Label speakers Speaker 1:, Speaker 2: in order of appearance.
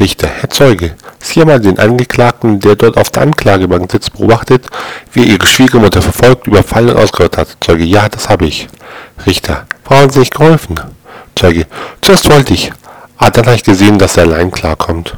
Speaker 1: Richter, Herr Zeuge, Sie haben den Angeklagten, der dort auf der Anklagebank sitzt, beobachtet, wie er Ihre Schwiegermutter verfolgt, überfallen und ausgeraubt hat. Zeuge, ja, das habe ich. Richter, warum Sie nicht geholfen? Zeuge, zuerst wollte ich, aber dann habe ich gesehen, dass er allein klarkommt.